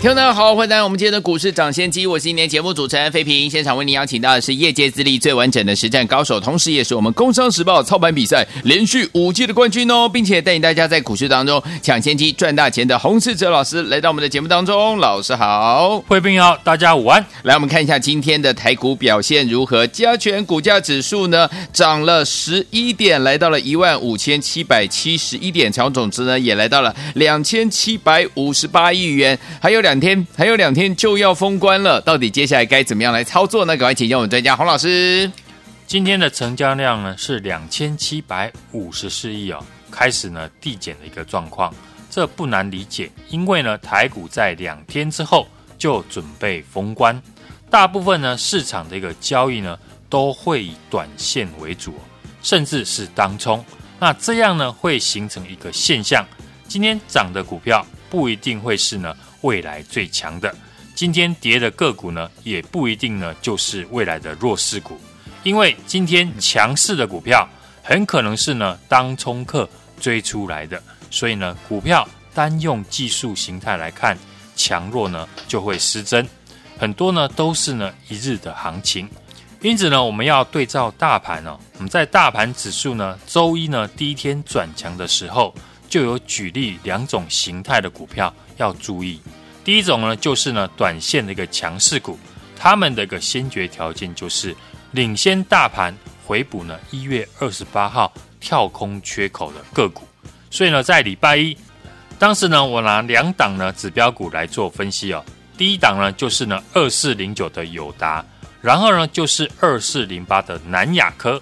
听众大家好，欢迎来到我们今天的股市涨先机，我是今天节目主持人费平。现场为您邀请到的是业界资历最完整的实战高手，同时也是我们工商时报操盘比赛连续五届的冠军哦，并且带领大家在股市当中抢先机赚大钱的洪世哲老师来到我们的节目当中。老师好，费平好，大家午安。来，我们看一下今天的台股表现如何？加权股价指数呢涨了十一点，来到了一万五千七百七十一点，成交总值呢也来到了两千七百五十八亿元，还有两。两天还有两天就要封关了，到底接下来该怎么样来操作呢？赶快请教我们专家洪老师。今天的成交量呢是两千七百五十四亿哦，开始呢递减的一个状况，这不难理解，因为呢台股在两天之后就准备封关，大部分呢市场的一个交易呢都会以短线为主，甚至是当冲，那这样呢会形成一个现象，今天涨的股票不一定会是呢。未来最强的，今天跌的个股呢，也不一定呢，就是未来的弱势股，因为今天强势的股票很可能是呢当冲客追出来的，所以呢，股票单用技术形态来看，强弱呢就会失真，很多呢都是呢一日的行情，因此呢，我们要对照大盘哦，我们在大盘指数呢周一呢第一天转强的时候，就有举例两种形态的股票。要注意，第一种呢，就是呢，短线的一个强势股，他们的一个先决条件就是领先大盘回补呢一月二十八号跳空缺口的个股。所以呢，在礼拜一，当时呢，我拿两档呢指标股来做分析哦。第一档呢，就是呢二四零九的友达，然后呢就是二四零八的南亚科，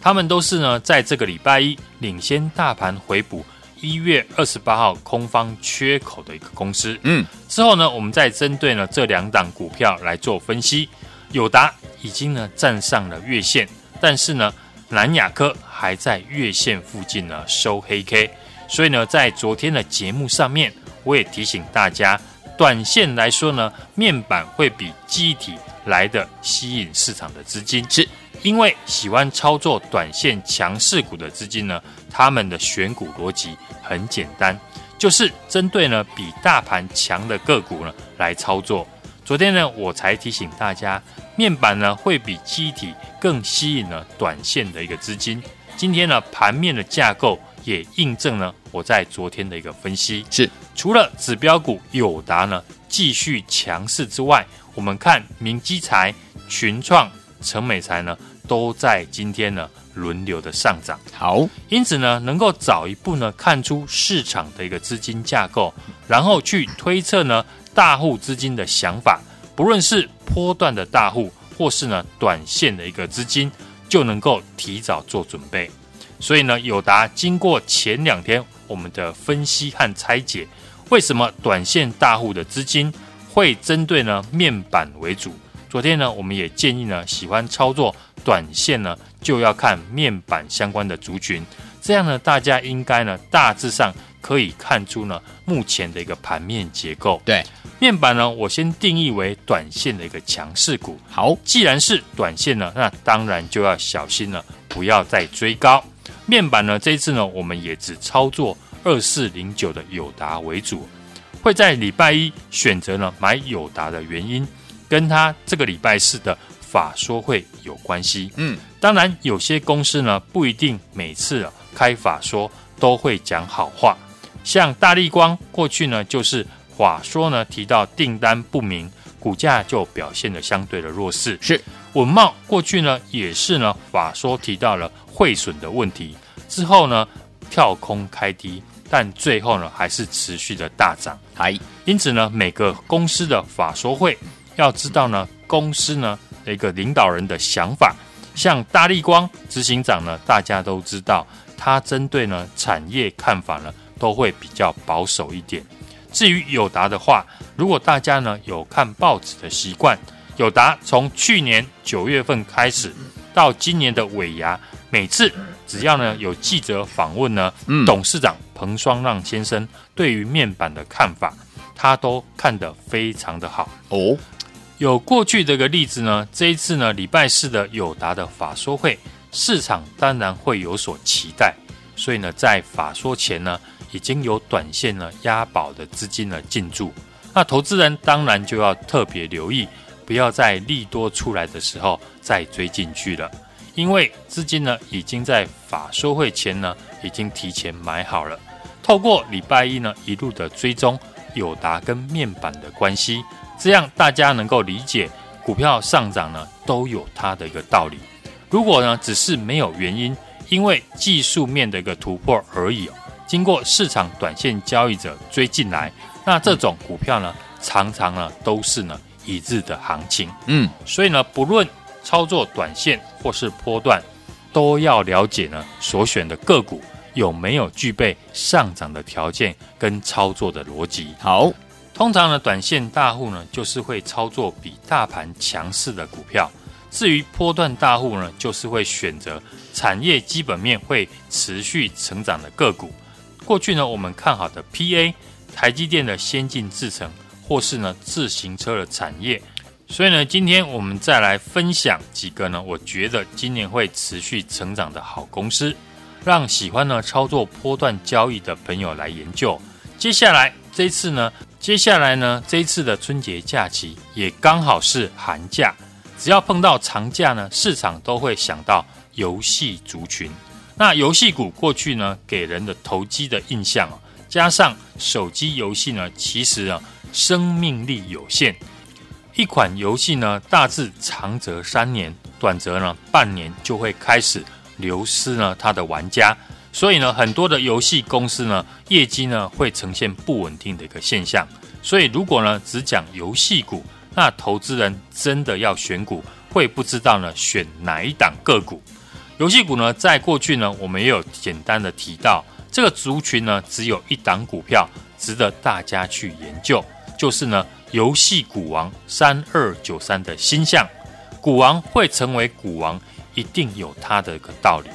他们都是呢在这个礼拜一领先大盘回补。一月二十八号空方缺口的一个公司，嗯，之后呢，我们再针对呢这两档股票来做分析。友达已经呢站上了月线，但是呢南亚科还在月线附近呢收黑 K，所以呢在昨天的节目上面，我也提醒大家，短线来说呢，面板会比机体来的吸引市场的资金，是因为喜欢操作短线强势股的资金呢，他们的选股逻辑。很简单，就是针对呢比大盘强的个股呢来操作。昨天呢，我才提醒大家，面板呢会比记忆体更吸引了短线的一个资金。今天呢，盘面的架构也印证了我在昨天的一个分析。是除了指标股友达呢继续强势之外，我们看明基材、群创、成美材呢都在今天呢。轮流的上涨，好，因此呢，能够早一步呢看出市场的一个资金架构，然后去推测呢大户资金的想法，不论是波段的大户，或是呢短线的一个资金，就能够提早做准备。所以呢，友达经过前两天我们的分析和拆解，为什么短线大户的资金会针对呢面板为主？昨天呢，我们也建议呢，喜欢操作短线呢，就要看面板相关的族群，这样呢，大家应该呢，大致上可以看出呢，目前的一个盘面结构。对，面板呢，我先定义为短线的一个强势股。好，既然是短线呢，那当然就要小心了，不要再追高。面板呢，这一次呢，我们也只操作二四零九的友达为主，会在礼拜一选择呢买友达的原因。跟他这个礼拜四的法说会有关系。嗯，当然有些公司呢不一定每次啊开法说都会讲好话，像大力光过去呢就是法说呢提到订单不明，股价就表现的相对的弱势。是稳茂过去呢也是呢法说提到了汇损的问题之后呢跳空开低，但最后呢还是持续的大涨。还因此呢每个公司的法说会。要知道呢，公司呢的一个领导人的想法，像大力光执行长呢，大家都知道，他针对呢产业看法呢都会比较保守一点。至于友达的话，如果大家呢有看报纸的习惯，友达从去年九月份开始到今年的尾牙，每次只要呢有记者访问呢，嗯董事长彭双浪先生对于面板的看法，他都看得非常的好。哦，有过去的个例子呢，这一次呢礼拜四的友达的法说会，市场当然会有所期待，所以呢在法说前呢，已经有短线呢押宝的资金呢进驻，那投资人当然就要特别留意。不要在利多出来的时候再追进去了，因为资金呢已经在法说会前呢已经提前买好了。透过礼拜一呢一路的追踪友达跟面板的关系，这样大家能够理解股票上涨呢都有它的一个道理。如果呢只是没有原因，因为技术面的一个突破而已，经过市场短线交易者追进来，那这种股票呢常常呢都是呢。一致的行情，嗯，所以呢，不论操作短线或是波段，都要了解呢所选的个股有没有具备上涨的条件跟操作的逻辑。好，通常呢，短线大户呢就是会操作比大盘强势的股票，至于波段大户呢，就是会选择产业基本面会持续成长的个股。过去呢，我们看好的 PA、台积电的先进制程。或是呢自行车的产业，所以呢，今天我们再来分享几个呢，我觉得今年会持续成长的好公司，让喜欢呢操作波段交易的朋友来研究。接下来这次呢，接下来呢这一次的春节假期也刚好是寒假，只要碰到长假呢，市场都会想到游戏族群。那游戏股过去呢给人的投机的印象，加上手机游戏呢，其实啊。生命力有限，一款游戏呢，大致长则三年，短则呢半年就会开始流失呢它的玩家，所以呢很多的游戏公司呢业绩呢会呈现不稳定的一个现象。所以如果呢只讲游戏股，那投资人真的要选股，会不知道呢选哪一档个股。游戏股呢在过去呢我们也有简单的提到，这个族群呢只有一档股票值得大家去研究。就是呢，游戏股王三二九三的鈊象，股王会成为股王，一定有它的一个道理。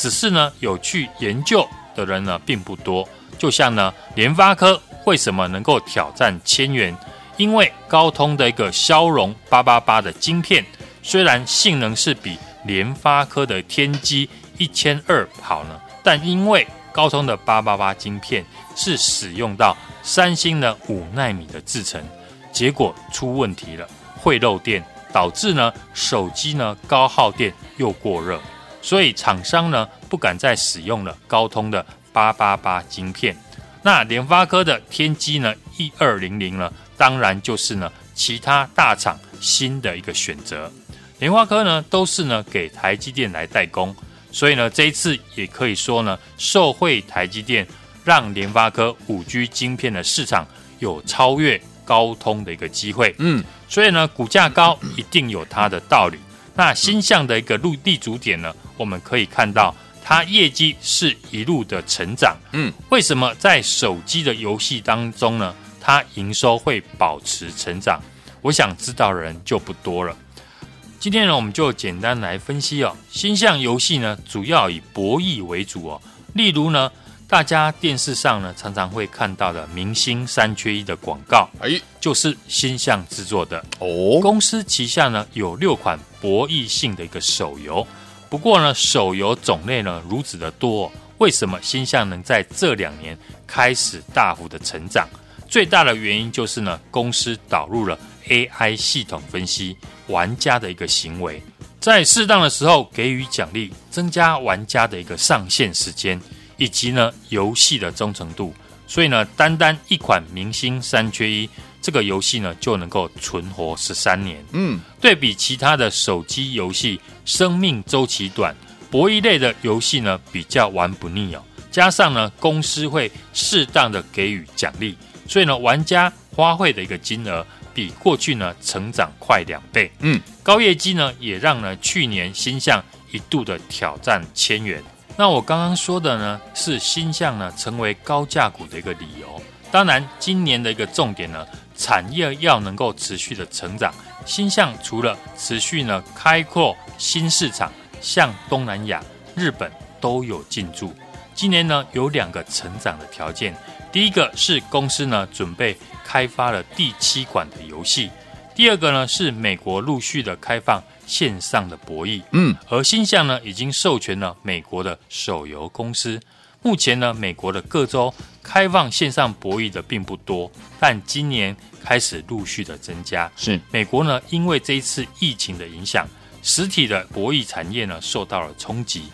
只是呢，有去研究的人呢并不多。就像呢，联发科为什么能够挑战千元？因为高通的一个骁龙八八八的晶片，虽然性能是比联发科的天玑一千二好呢，但因为高通的八八八晶片是使用到。三星的五纳米的制程，结果出问题了，会漏电，导致呢手机呢高耗电又过热，所以厂商呢不敢再使用了高通的八八八晶片。那联发科的天玑呢一二零零呢，当然就是呢其他大厂新的一个选择。联发科呢都是呢给台积电来代工，所以呢这一次也可以说呢受惠台积电。让联发科五 G 晶片的市场有超越高通的一个机会，嗯，所以呢，股价高一定有它的道理。那新向的一个路立足点呢，我们可以看到它业绩是一路的成长，嗯，为什么在手机的游戏当中呢，它营收会保持成长？我想知道的人就不多了。今天呢，我们就简单来分析哦，星象游戏呢，主要以博弈为主哦，例如呢。大家电视上呢常常会看到的明星三缺一的广告，哎，就是星象制作的哦。公司旗下呢有六款博弈性的一个手游，不过呢手游种类呢如此的多，为什么星象能在这两年开始大幅的成长？最大的原因就是呢公司导入了 AI 系统分析玩家的一个行为，在适当的时候给予奖励，增加玩家的一个上线时间。以及呢，游戏的忠诚度，所以呢，单单一款明星三缺一这个游戏呢，就能够存活十三年。嗯，对比其他的手机游戏，生命周期短，博弈类的游戏呢，比较玩不腻哦。加上呢，公司会适当的给予奖励，所以呢，玩家花费的一个金额比过去呢，成长快两倍。嗯，高业绩呢，也让呢，去年新象一度的挑战千元。那我刚刚说的呢，是新象呢成为高价股的一个理由。当然，今年的一个重点呢，产业要能够持续的成长。新象除了持续呢开阔新市场，向东南亚、日本都有进驻。今年呢，有两个成长的条件，第一个是公司呢准备开发了第七款的游戏，第二个呢是美国陆续的开放线上的博弈。嗯，而新象呢已经授权了美国的手游公司。目前呢，美国的各州开放线上博弈的并不多，但今年开始陆续的增加。是美国呢，因为这一次疫情的影响，实体的博弈产业呢受到了冲击。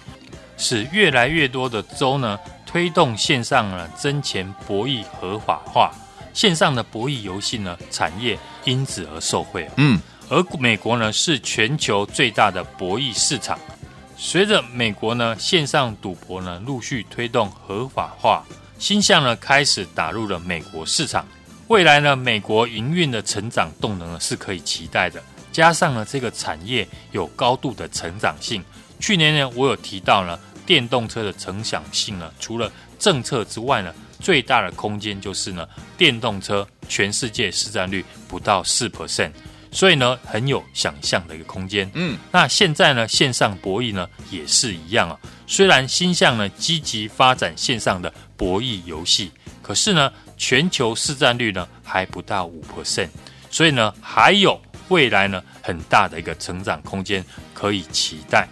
使越来越多的州呢推动线上呢真钱博弈合法化，线上的博弈游戏呢产业因此而受惠。嗯，而美国呢是全球最大的博弈市场，随着美国呢线上赌博呢陆续推动合法化，鈊象呢开始打入了美国市场，未来呢美国营运的成长动能呢是可以期待的，加上呢这个产业有高度的成长性。去年呢，我有提到呢，电动车的成长性呢，除了政策之外呢，最大的空间就是呢，电动车全世界市占率不到四 percent，所以呢，很有想象的一个空间。嗯，那现在呢，线上博弈呢也是一样啊。虽然鈊象呢积极发展线上的博弈游戏，可是呢，全球市占率呢还不到五 percent，所以呢，还有未来呢很大的一个成长空间可以期待。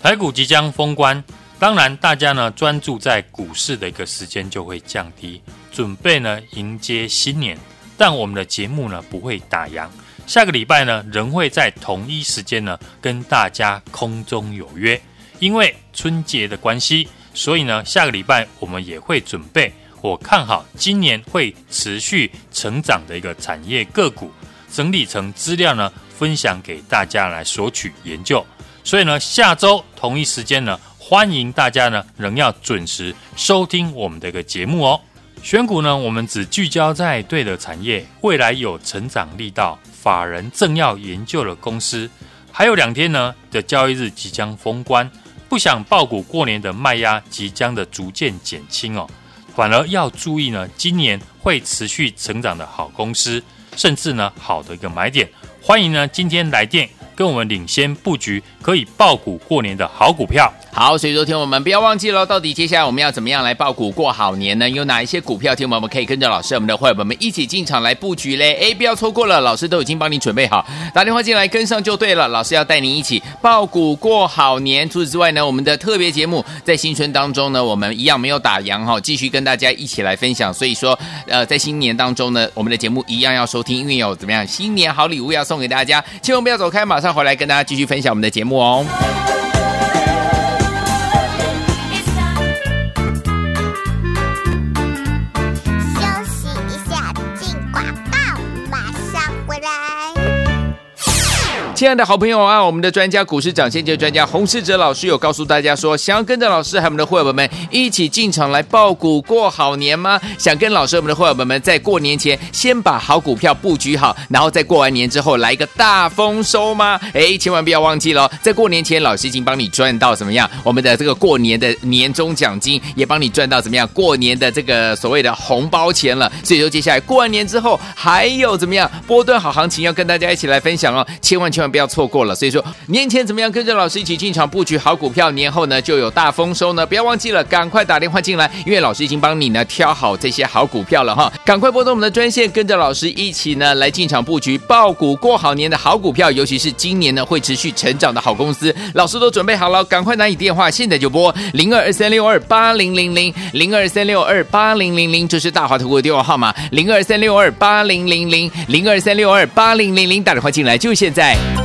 台股即将封关，当然大家呢专注在股市的一个时间就会降低，准备呢迎接新年。但我们的节目呢不会打烊，下个礼拜呢仍会在同一时间呢跟大家空中有约。因为春节的关系，所以呢下个礼拜我们也会准备我看好今年会持续成长的一个产业个股，整理成资料呢分享给大家来索取研究。所以呢，下周同一时间呢，欢迎大家呢仍要准时收听我们的一个节目哦。选股呢，我们只聚焦在对的产业，未来有成长力道，法人正要研究的公司。还有两天呢的交易日即将封关，不想爆股过年的卖压即将的逐渐减轻哦，反而要注意呢，今年会持续成长的好公司，甚至呢好的一个买点。欢迎呢今天来电。跟我们领先布局可以爆股过年的好股票。好，所以说听我们不要忘记了，到底接下来我们要怎么样来爆股过好年呢？有哪一些股票，听我们可以跟着老师，我们的伙伴们一起进场来布局嘞？哎，不要错过了，老师都已经帮你准备好，打电话进来跟上就对了。老师要带你一起爆股过好年。除此之外呢，我们的特别节目在新春当中呢，我们一样没有打烊哈，继续跟大家一起来分享。所以说，呃，在新年当中呢，我们的节目一样要收听，因为有怎么样新年好礼物要送给大家，千万不要走开，马上回来跟大家继续分享我们的节目哦。亲爱的好朋友啊，我们的专家股市涨先机专家洪世哲老师有告诉大家说，想要跟着老师和我们的会员们一起进场来抱股过好年吗？想跟老师我们的会员们在过年前先把好股票布局好，然后在过完年之后来一个大丰收吗？哎，千万不要忘记了，在过年前老师已经帮你赚到怎么样？我们的这个过年的年终奖金也帮你赚到怎么样？过年的这个所谓的红包钱了。所以说接下来过完年之后还有怎么样？波段好行情要跟大家一起来分享哦，千万千万。不要错过了，所以说年前怎么样跟着老师一起进场布局好股票，年后呢就有大丰收呢？不要忘记了，赶快打电话进来，因为老师已经帮你呢挑好这些好股票了哈，赶快拨通我们的专线，跟着老师一起呢来进场布局爆股过好年的好股票，尤其是今年呢会持续成长的好公司，老师都准备好了，赶快拿起电话，现在就拨零二二三六二八零零零零二三六二八零零零，这是大华投顾的电话号码，零二三六二八零零零零二三六二八零零零，打电话进来就现在。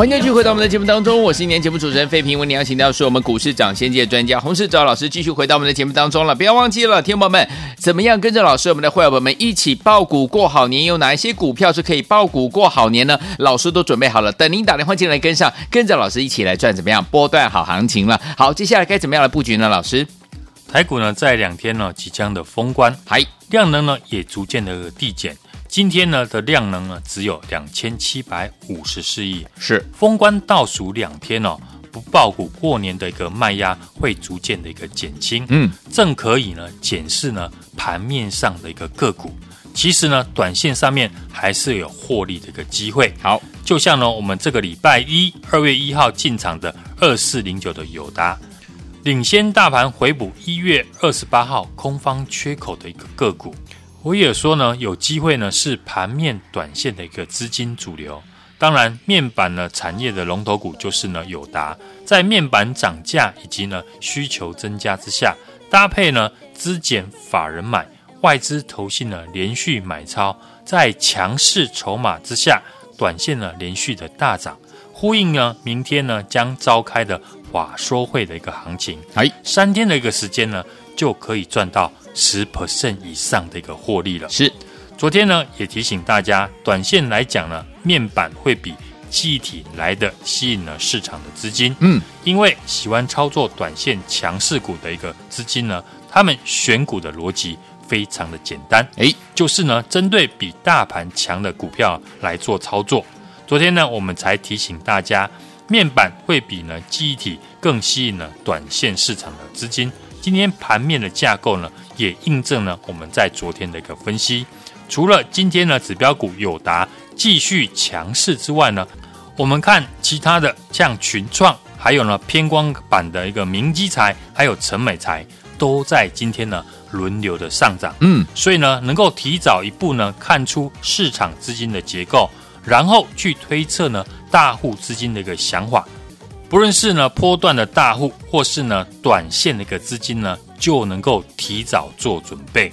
欢迎继续回到我们的节目当中，我是今年节目主持人费平，为您邀请到是我们股市涨先界专家洪世哲老师，继续回到我们的节目当中了。不要忘记了，听众朋友们，怎么样跟着老师，我们的会员们一起爆股过好年？有哪一些股票是可以爆股过好年呢？老师都准备好了，等您打电话进来跟上，跟着老师一起来赚怎么样波段好行情了。好，接下来该怎么样来布局呢？老师，台股呢在两天呢即将的封关，还，量能呢也逐渐的递减。今天呢的量能呢只有两千七百五十四亿，是封关倒数两天哦，不爆股过年的一个卖压会逐渐的一个减轻，嗯，正可以呢检视呢盘面上的一个个股。其实呢，短线上面还是有获利的一个机会。好，就像呢我们这个礼拜一二月一号进场的二四零九的友达，领先大盘回补一月二十八号空方缺口的一个个股。我也说呢，有机会呢是盘面短线的一个资金主流。当然，面板呢产业的龙头股就是呢友达，在面板涨价以及呢需求增加之下，搭配呢资减法人买，外资投信呢连续买超，在强势筹码之下，短线呢连续的大涨，呼应呢明天呢将召开的法说会的一个行情。哎，三天的一个时间呢就可以赚到十 percent 以上的一个获利了。是，昨天呢也提醒大家，短线来讲呢，面板会比记忆体来的吸引了市场的资金。嗯，因为喜欢操作短线强势股的一个资金呢，他们选股的逻辑非常的简单，诶，就是呢针对比大盘强的股票来做操作。昨天呢我们才提醒大家，面板会比呢记忆体更吸引了短线市场的资金。今天盘面的架构呢，也印证了我们在昨天的一个分析。除了今天呢指标股友达继续强势之外呢，我们看其他的像群创，还有呢偏光板的一个明基材，还有成美材，都在今天呢轮流的上涨。嗯，所以呢能够提早一步呢看出市场资金的结构，然后去推测呢大户资金的一个想法。不论是呢波段的大户，或是呢短线的一个资金呢，就能够提早做准备。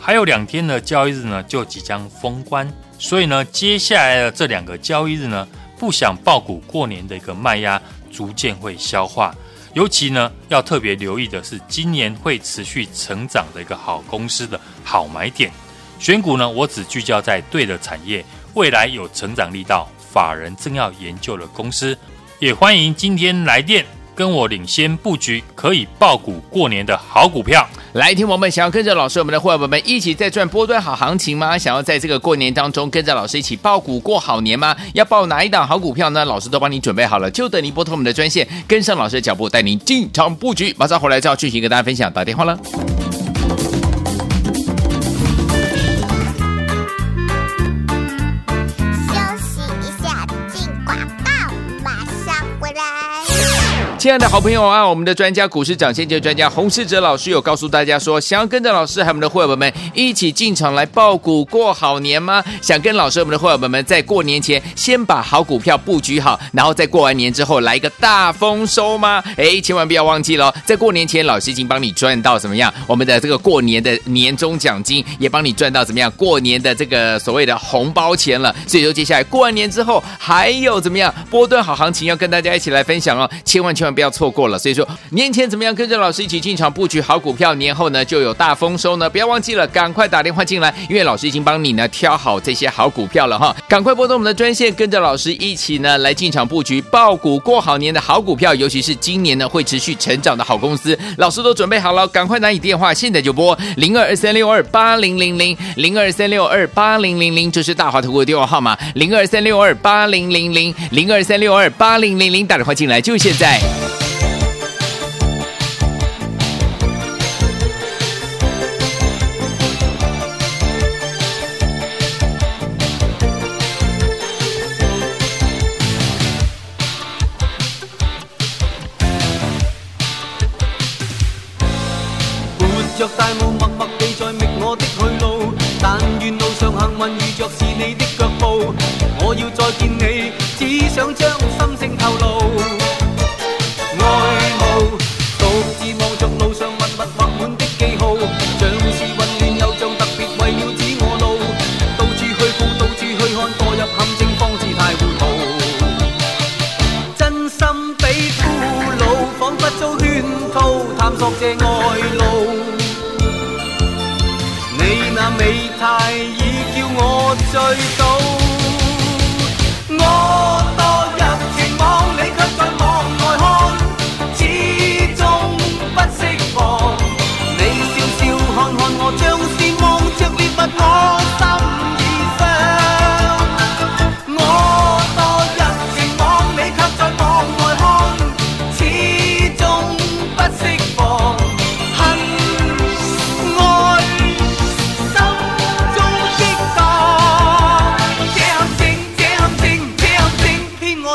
还有两天的交易日呢，就即将封关，所以呢，接下来的这两个交易日呢，不想爆股过年的一个卖压逐渐会消化。尤其呢，要特别留意的是，今年会持续成长的一个好公司的好买点。选股呢，我只聚焦在对的产业，未来有成长力道，法人正要研究的公司。也欢迎今天来电跟我领先布局，可以爆股过年的好股票。来，听我们想要跟着老师，我们的伙伴们一起在赚波段好行情吗？想要在这个过年当中跟着老师一起爆股过好年吗？要抱哪一档好股票呢？老师都帮你准备好了，就等您拨通我们的专线，跟上老师的脚步，带您进场布局。马上回来就要继续跟大家分享，打电话了。亲爱的好朋友啊，我们的专家股市涨先机专家洪世哲老师有告诉大家说，想要跟着老师还有我们的会员们一起进场来抱股过好年吗？想跟老师我们的会员们在过年前先把好股票布局好，然后在过完年之后来一个大丰收吗？哎，千万不要忘记了，在过年前老师已经帮你赚到怎么样？我们的这个过年的年终奖金也帮你赚到怎么样？过年的这个所谓的红包钱了。所以说接下来过完年之后还有怎么样？波段好行情要跟大家一起来分享哦，千万千万。不要错过了。所以说，年前怎么样跟着老师一起进场布局好股票，年后呢就有大丰收呢？不要忘记了，赶快打电话进来，因为老师已经帮你呢挑好这些好股票了哈。赶快拨通我们的专线，跟着老师一起呢来进场布局爆股过好年的好股票，尤其是今年呢会持续成长的好公司，老师都准备好了，赶快拿起电话，现在就拨零二二三六二八零零零零二三六二八零零零，这是大华投顾的电话号码，零二三六二八零零零零二三六二八零零零，打电话进来就现在。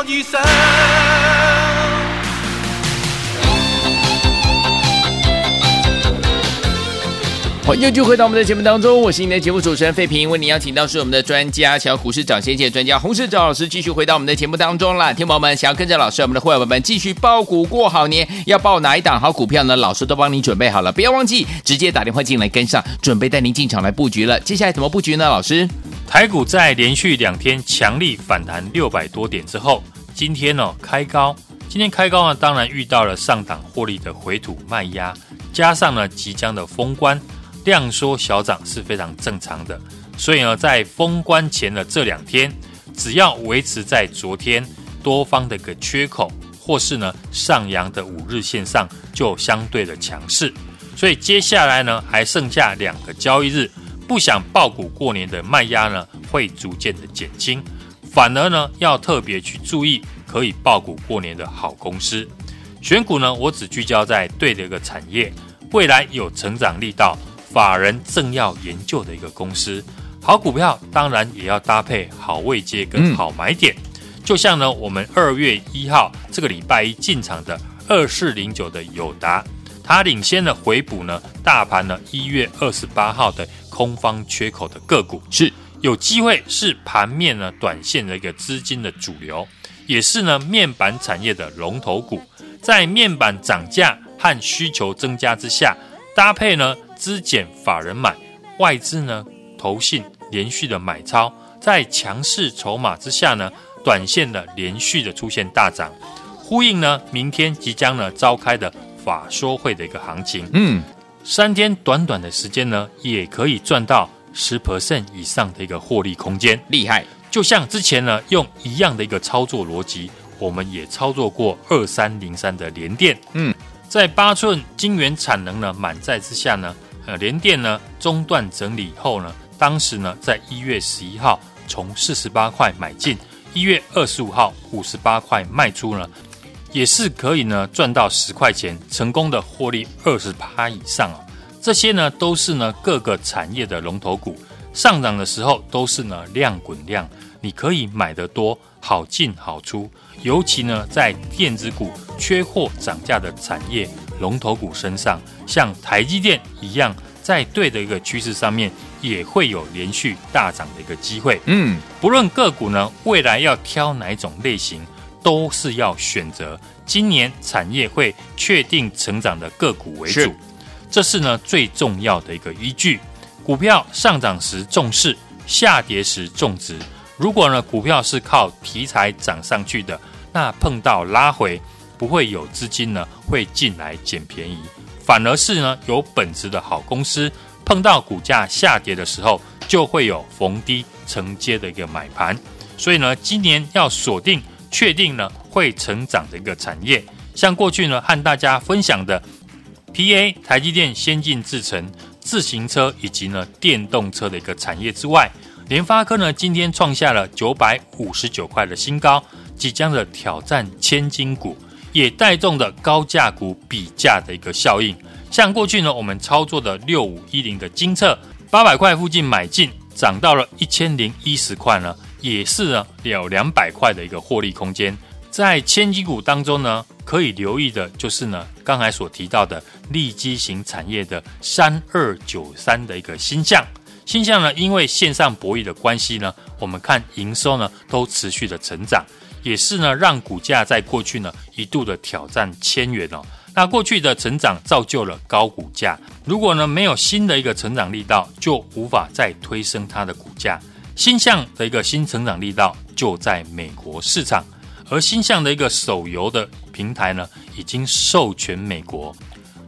遇上。欢迎继续回到我们的节目当中，我是你的节目主持人费平，为你邀请到是我们的专家，小股市涨先见专家洪士哲老师，继续回到我们的节目当中了。听众朋友们，想要跟着老师，我们的会员们继续抱股过好年，要报哪一档好股票呢？老师都帮你准备好了，不要忘记直接打电话进来跟上，准备带您进场来布局了。接下来怎么布局呢？老师，台股在连续两天强力反弹六百多点之后，今天呢、哦、开高，今天开高呢，当然遇到了上档获利的回吐卖压，加上呢即将的封关。量缩小涨是非常正常的，所以呢，在封关前的这两天，只要维持在昨天多方的一个缺口，或是呢上扬的五日线上，就相对的强势。所以接下来呢，还剩下两个交易日，不想爆股过年的卖压呢，会逐渐的减轻，反而呢，要特别去注意可以爆股过年的好公司。选股呢，我只聚焦在对的一个产业，未来有成长力道。法人正要研究的一个公司，好股票当然也要搭配好位阶跟好买点。嗯、就像呢，我们二月一号这个礼拜一进场的二四零九的友达，它领先了回补呢大盘呢一月二十八号的空方缺口的个股，是有机会是盘面呢短线的一个资金的主流，也是呢面板产业的龙头股，在面板涨价和需求增加之下，搭配呢。资减法人买，外资呢投信连续的买超，在强势筹码之下呢，短线的连续的出现大涨，呼应呢明天即将呢召开的法说会的一个行情。嗯，三天短短的时间呢，也可以赚到十 percent 以上的一个获利空间，厉害！就像之前呢用一样的一个操作逻辑，我们也操作过二三零三的联电。嗯，在八寸晶圆产能呢满载之下呢。呃，联电呢中断整理后呢，当时呢在一月十一号从四十八块买进，一月二十五号五十八块卖出呢，也是可以呢赚到十块钱，成功的获利二十趴以上哦。这些呢都是呢各个产业的龙头股，上涨的时候都是呢量滚量，你可以买得多，好进好出。尤其呢在电子股缺货涨价的产业。龙头股身上，像台积电一样，在对的一个趋势上面，也会有连续大涨的一个机会。嗯，不论个股呢，未来要挑哪种类型，都是要选择今年产业会确定成长的个股为主。这是呢最重要的一个依据。股票上涨时重视，下跌时重质。如果呢股票是靠题材涨上去的，那碰到拉回。不会有资金呢会进来捡便宜，反而是呢有本质的好公司碰到股价下跌的时候，就会有逢低承接的一个买盘。所以呢，今年要锁定确定呢会成长的一个产业，像过去呢和大家分享的 PA 台积电先进制程、自行车以及呢电动车的一个产业之外，联发科呢今天创下了九百五十九块的新高，即将的挑战千金股。也带动的高价股比价的一个效应，像过去呢，我们操作的六五一零的精测，八百块附近买进，涨到了一千零一十块呢，也是呢有两百块的一个获利空间。在千金股当中呢，可以留意的就是呢，刚才所提到的利基型产业的三二九三的一个新象，新象呢，因为线上博弈的关系呢，我们看营收呢都持续的成长。也是呢，让股价在过去呢一度的挑战千元哦。那过去的成长造就了高股价，如果呢没有新的一个成长力道，就无法再推升它的股价。新象的一个新成长力道就在美国市场，而新象的一个手游的平台呢，已经授权美国。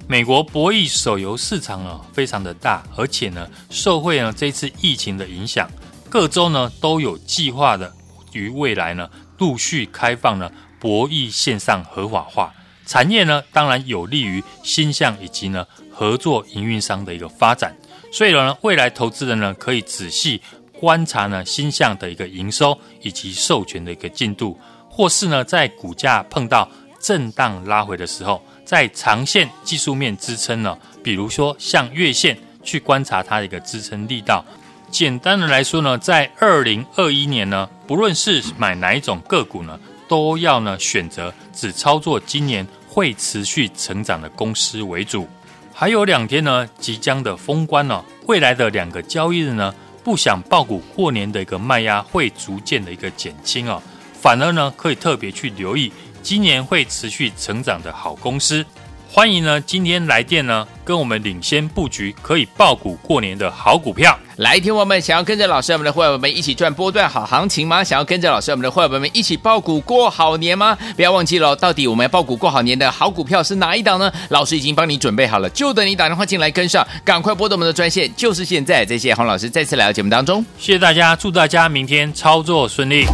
美国博弈手游市场啊，非常的大，而且呢，受惠呢这次疫情的影响，各州呢都有计划的于未来呢。陆续开放了博弈线上合法化产业呢，当然有利于新象以及呢合作营运商的一个发展。所以呢，未来投资人呢可以仔细观察呢新象的一个营收以及授权的一个进度，或是呢在股价碰到震荡拉回的时候，在长线技术面支撑呢，比如说像月线去观察它的一个支撑力道。简单的来说呢，在二零二一年呢，不论是买哪一种个股呢，都要呢选择只操作今年会持续成长的公司为主。还有两天呢，即将的封关呢，未来的两个交易日呢，不想爆股过年的一个卖压会逐渐的一个减轻哦，反而呢可以特别去留意今年会持续成长的好公司。欢迎呢，今天来电呢，跟我们领先布局可以爆股过年的好股票。来，听我们想要跟着老师我们的会员们一起赚波段好行情吗？想要跟着老师我们的会员们一起爆股过好年吗？不要忘记了，到底我们要爆股过好年的好股票是哪一档呢？老师已经帮你准备好了，就等你打电话进来跟上，赶快拨动我们的专线，就是现在。谢谢洪老师再次来到节目当中，谢谢大家，祝大家明天操作顺利。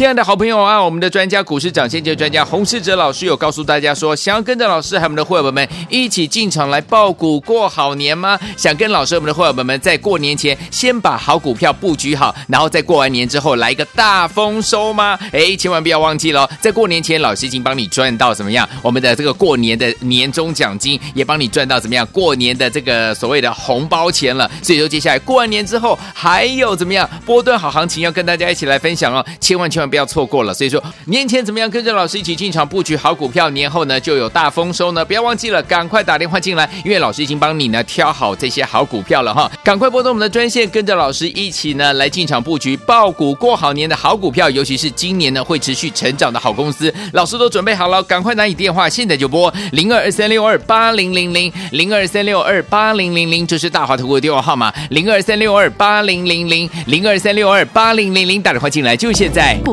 亲爱的好朋友啊，我们的专家股市涨先机专家洪世哲老师有告诉大家说，想要跟着老师和我们的会员们一起进场来抱股过好年吗？想跟老师我们的会员们在过年前先把好股票布局好，然后在过完年之后来一个大丰收吗？哎，千万不要忘记了，在过年前老师已经帮你赚到怎么样？我们的这个过年的年终奖金也帮你赚到怎么样？过年的这个所谓的红包钱了。所以说接下来过完年之后还有怎么样？波段好行情要跟大家一起来分享哦，千万千万。不要错过了，所以说年前怎么样跟着老师一起进场布局好股票，年后呢就有大丰收呢。不要忘记了，赶快打电话进来，因为老师已经帮你呢挑好这些好股票了哈。赶快拨通我们的专线，跟着老师一起呢来进场布局爆股过好年的好股票，尤其是今年呢会持续成长的好公司，老师都准备好了，赶快拿起电话，现在就拨零二二三六二八零零零零二三六二八零零零，这是大华投顾的电话号码零二三六二八零零零零二三六二八零零零，打电话进来就现在。